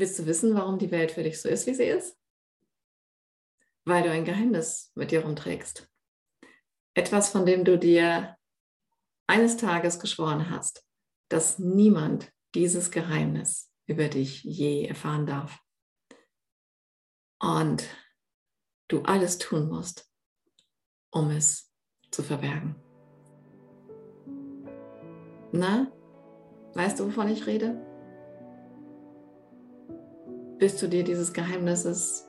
Willst du wissen, warum die Welt für dich so ist, wie sie ist? Weil du ein Geheimnis mit dir rumträgst. Etwas, von dem du dir eines Tages geschworen hast, dass niemand dieses Geheimnis über dich je erfahren darf. Und du alles tun musst, um es zu verbergen. Na, weißt du, wovon ich rede? Bist du dir dieses Geheimnisses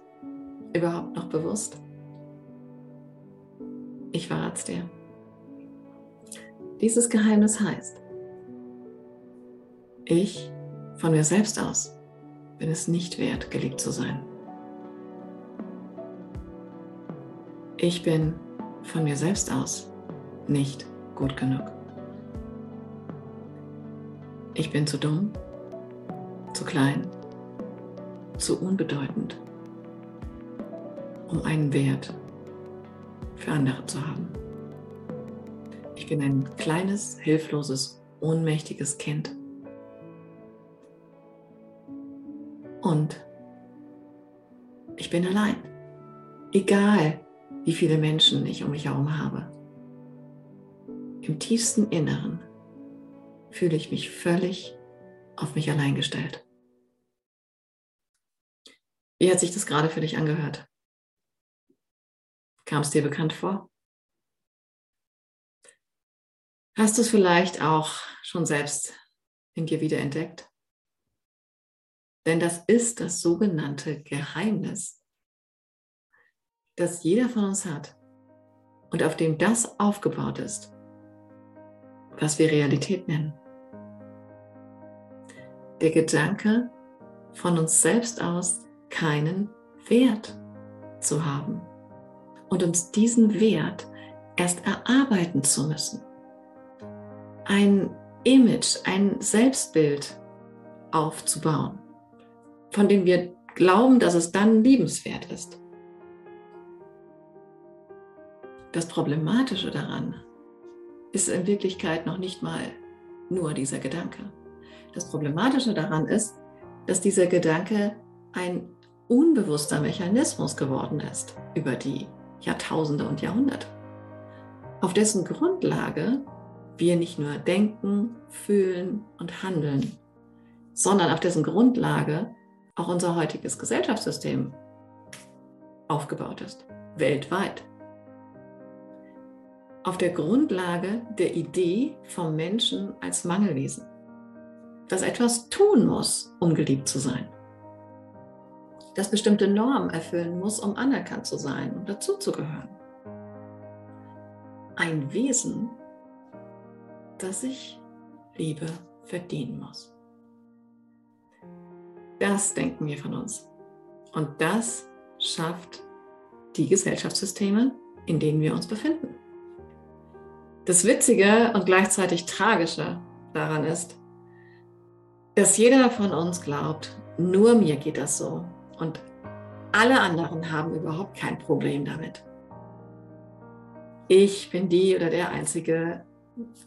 überhaupt noch bewusst? Ich verrate es dir. Dieses Geheimnis heißt, ich von mir selbst aus bin es nicht wert, geliebt zu sein. Ich bin von mir selbst aus nicht gut genug. Ich bin zu dumm, zu klein, zu unbedeutend, um einen Wert für andere zu haben. Ich bin ein kleines, hilfloses, ohnmächtiges Kind. Und ich bin allein. Egal, wie viele Menschen ich um mich herum habe. Im tiefsten Inneren fühle ich mich völlig auf mich allein gestellt. Wie hat sich das gerade für dich angehört? Kam es dir bekannt vor? Hast du es vielleicht auch schon selbst in dir wiederentdeckt? Denn das ist das sogenannte Geheimnis, das jeder von uns hat und auf dem das aufgebaut ist, was wir Realität nennen. Der Gedanke, von uns selbst aus keinen Wert zu haben und uns diesen Wert erst erarbeiten zu müssen. Ein Image, ein Selbstbild aufzubauen, von dem wir glauben, dass es dann liebenswert ist. Das Problematische daran ist in Wirklichkeit noch nicht mal nur dieser Gedanke. Das Problematische daran ist, dass dieser Gedanke ein unbewusster Mechanismus geworden ist über die Jahrtausende und Jahrhunderte, auf dessen Grundlage wir nicht nur denken, fühlen und handeln, sondern auf dessen Grundlage auch unser heutiges Gesellschaftssystem aufgebaut ist, weltweit. Auf der Grundlage der Idee vom Menschen als Mangelwesen, das etwas tun muss, um geliebt zu sein das bestimmte Normen erfüllen muss, um anerkannt zu sein und dazuzugehören. Ein Wesen, das sich Liebe verdienen muss. Das denken wir von uns. Und das schafft die Gesellschaftssysteme, in denen wir uns befinden. Das Witzige und gleichzeitig Tragische daran ist, dass jeder von uns glaubt, nur mir geht das so und alle anderen haben überhaupt kein Problem damit. Ich bin die oder der Einzige,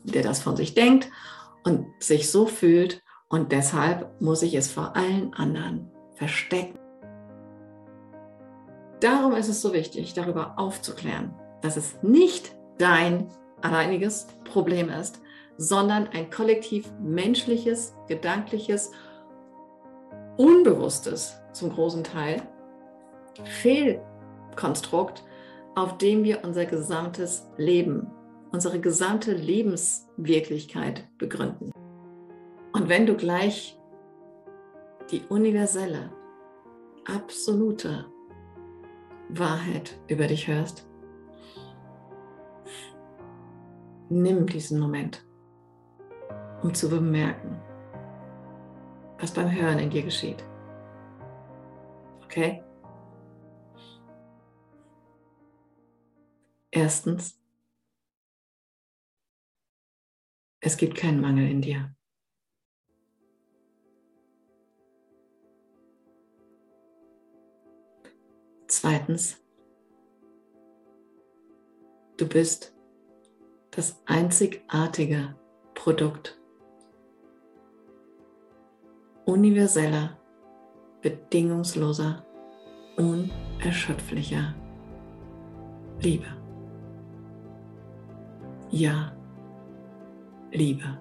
der das von sich denkt und sich so fühlt und deshalb muss ich es vor allen anderen verstecken. Darum ist es so wichtig, darüber aufzuklären, dass es nicht dein alleiniges Problem ist, sondern ein kollektiv menschliches, gedankliches, unbewusstes zum großen Teil Fehlkonstrukt, auf dem wir unser gesamtes Leben, unsere gesamte Lebenswirklichkeit begründen. Und wenn du gleich die universelle, absolute Wahrheit über dich hörst, nimm diesen Moment, um zu bemerken, was beim Hören in dir geschieht. Okay? Erstens, es gibt keinen Mangel in dir. Zweitens, du bist das einzigartige Produkt universeller bedingungsloser, unerschöpflicher Liebe. Ja, Liebe.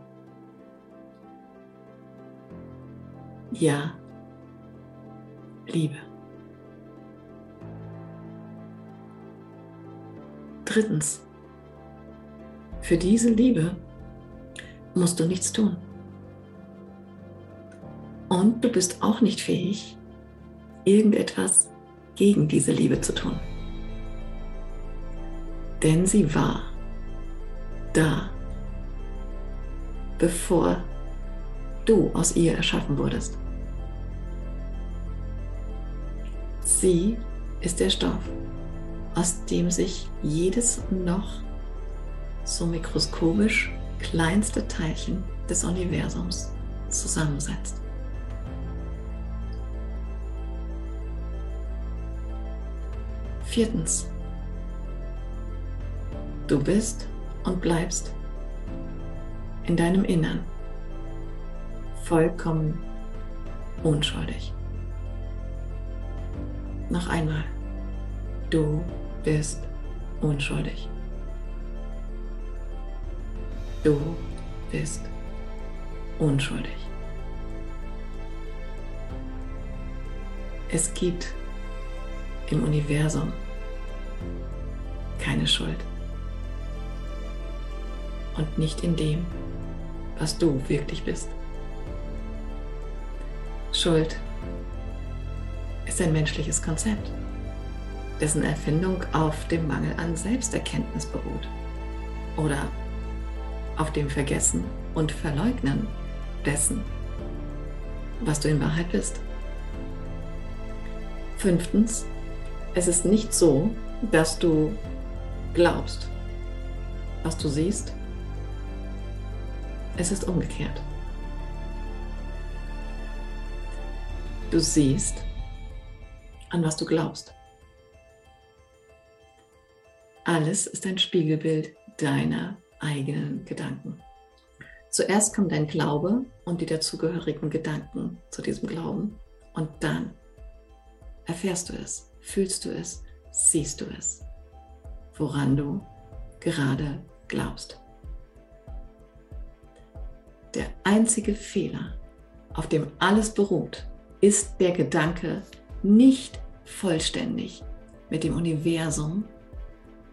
Ja, Liebe. Drittens, für diese Liebe musst du nichts tun. Und du bist auch nicht fähig, irgendetwas gegen diese Liebe zu tun. Denn sie war da, bevor du aus ihr erschaffen wurdest. Sie ist der Stoff, aus dem sich jedes noch so mikroskopisch kleinste Teilchen des Universums zusammensetzt. Viertens. Du bist und bleibst in deinem Innern vollkommen unschuldig. Noch einmal. Du bist unschuldig. Du bist unschuldig. Es gibt im Universum keine Schuld. Und nicht in dem, was du wirklich bist. Schuld ist ein menschliches Konzept, dessen Erfindung auf dem Mangel an Selbsterkenntnis beruht oder auf dem Vergessen und Verleugnen dessen, was du in Wahrheit bist. Fünftens, es ist nicht so, dass du glaubst, was du siehst. Es ist umgekehrt. Du siehst, an was du glaubst. Alles ist ein Spiegelbild deiner eigenen Gedanken. Zuerst kommt dein Glaube und die dazugehörigen Gedanken zu diesem Glauben und dann erfährst du es, fühlst du es, siehst du es, woran du gerade glaubst. Der einzige Fehler, auf dem alles beruht, ist der Gedanke, nicht vollständig mit dem Universum,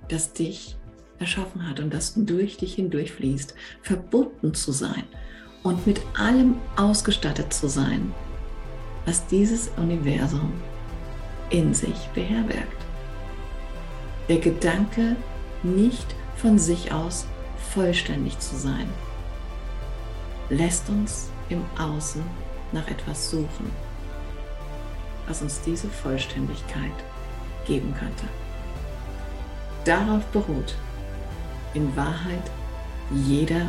das dich erschaffen hat und das durch dich hindurchfließt, verbunden zu sein und mit allem ausgestattet zu sein, was dieses Universum in sich beherbergt. Der Gedanke, nicht von sich aus vollständig zu sein, lässt uns im Außen nach etwas suchen, was uns diese Vollständigkeit geben könnte. Darauf beruht in Wahrheit jeder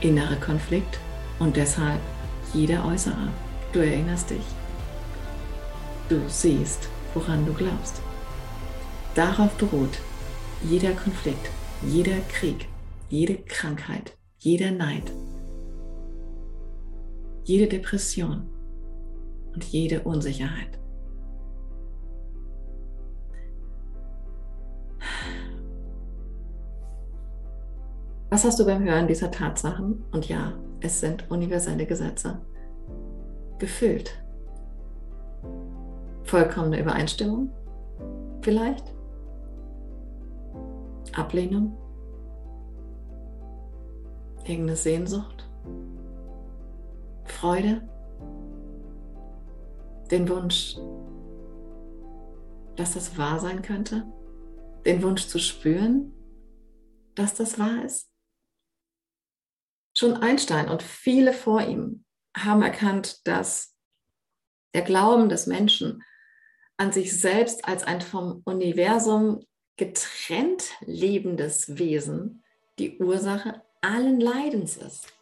innere Konflikt und deshalb jeder äußere. Du erinnerst dich. Du siehst, woran du glaubst. Darauf beruht jeder Konflikt, jeder Krieg, jede Krankheit, jeder Neid, jede Depression und jede Unsicherheit. Was hast du beim Hören dieser Tatsachen? Und ja, es sind universelle Gesetze. Gefühlt. Vollkommene Übereinstimmung? Vielleicht? Ablehnung? Irgendeine Sehnsucht? Freude? Den Wunsch, dass das wahr sein könnte? Den Wunsch zu spüren, dass das wahr ist? Schon Einstein und viele vor ihm haben erkannt, dass der Glauben des Menschen an sich selbst als ein vom Universum getrennt lebendes Wesen die Ursache allen Leidens ist.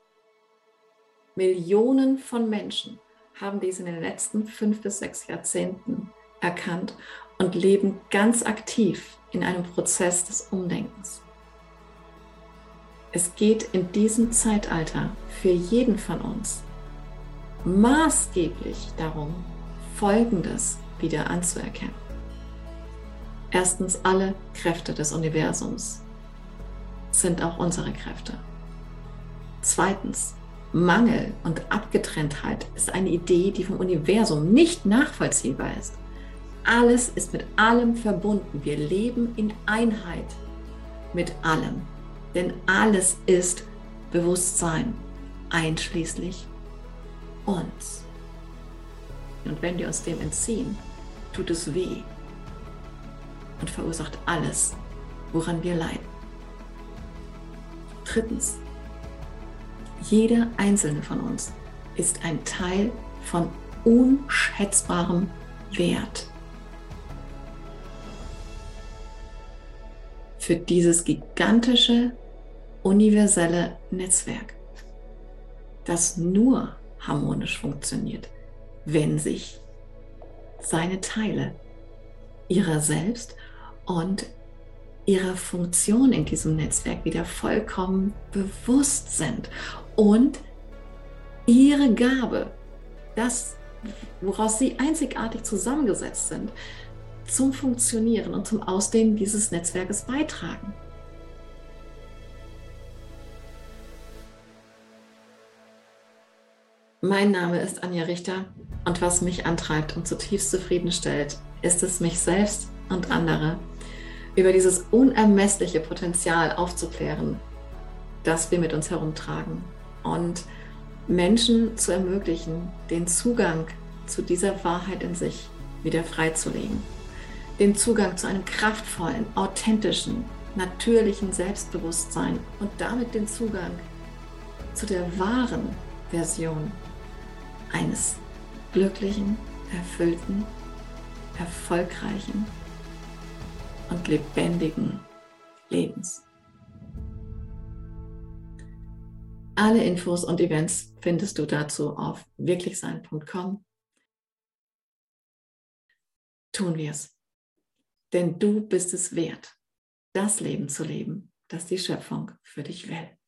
Millionen von Menschen haben dies in den letzten fünf bis sechs Jahrzehnten erkannt und leben ganz aktiv in einem Prozess des Umdenkens. Es geht in diesem Zeitalter für jeden von uns maßgeblich darum, Folgendes wieder anzuerkennen. Erstens, alle Kräfte des Universums sind auch unsere Kräfte. Zweitens, Mangel und Abgetrenntheit ist eine Idee, die vom Universum nicht nachvollziehbar ist. Alles ist mit allem verbunden. Wir leben in Einheit mit allem. Denn alles ist Bewusstsein, einschließlich uns. Und wenn wir uns dem entziehen, tut es weh und verursacht alles, woran wir leiden. Drittens, jeder einzelne von uns ist ein Teil von unschätzbarem Wert. Für dieses gigantische, universelle Netzwerk, das nur harmonisch funktioniert, wenn sich seine Teile ihrer selbst und ihrer Funktion in diesem Netzwerk wieder vollkommen bewusst sind und ihre Gabe, das, woraus sie einzigartig zusammengesetzt sind, zum Funktionieren und zum Ausdehnen dieses Netzwerkes beitragen. Mein Name ist Anja Richter und was mich antreibt und zutiefst zufriedenstellt, ist es, mich selbst und andere über dieses unermessliche Potenzial aufzuklären, das wir mit uns herumtragen und Menschen zu ermöglichen, den Zugang zu dieser Wahrheit in sich wieder freizulegen. Den Zugang zu einem kraftvollen, authentischen, natürlichen Selbstbewusstsein und damit den Zugang zu der wahren Version eines glücklichen, erfüllten, erfolgreichen und lebendigen Lebens. Alle Infos und Events findest du dazu auf wirklichsein.com. Tun wir es. Denn du bist es wert, das Leben zu leben, das die Schöpfung für dich will.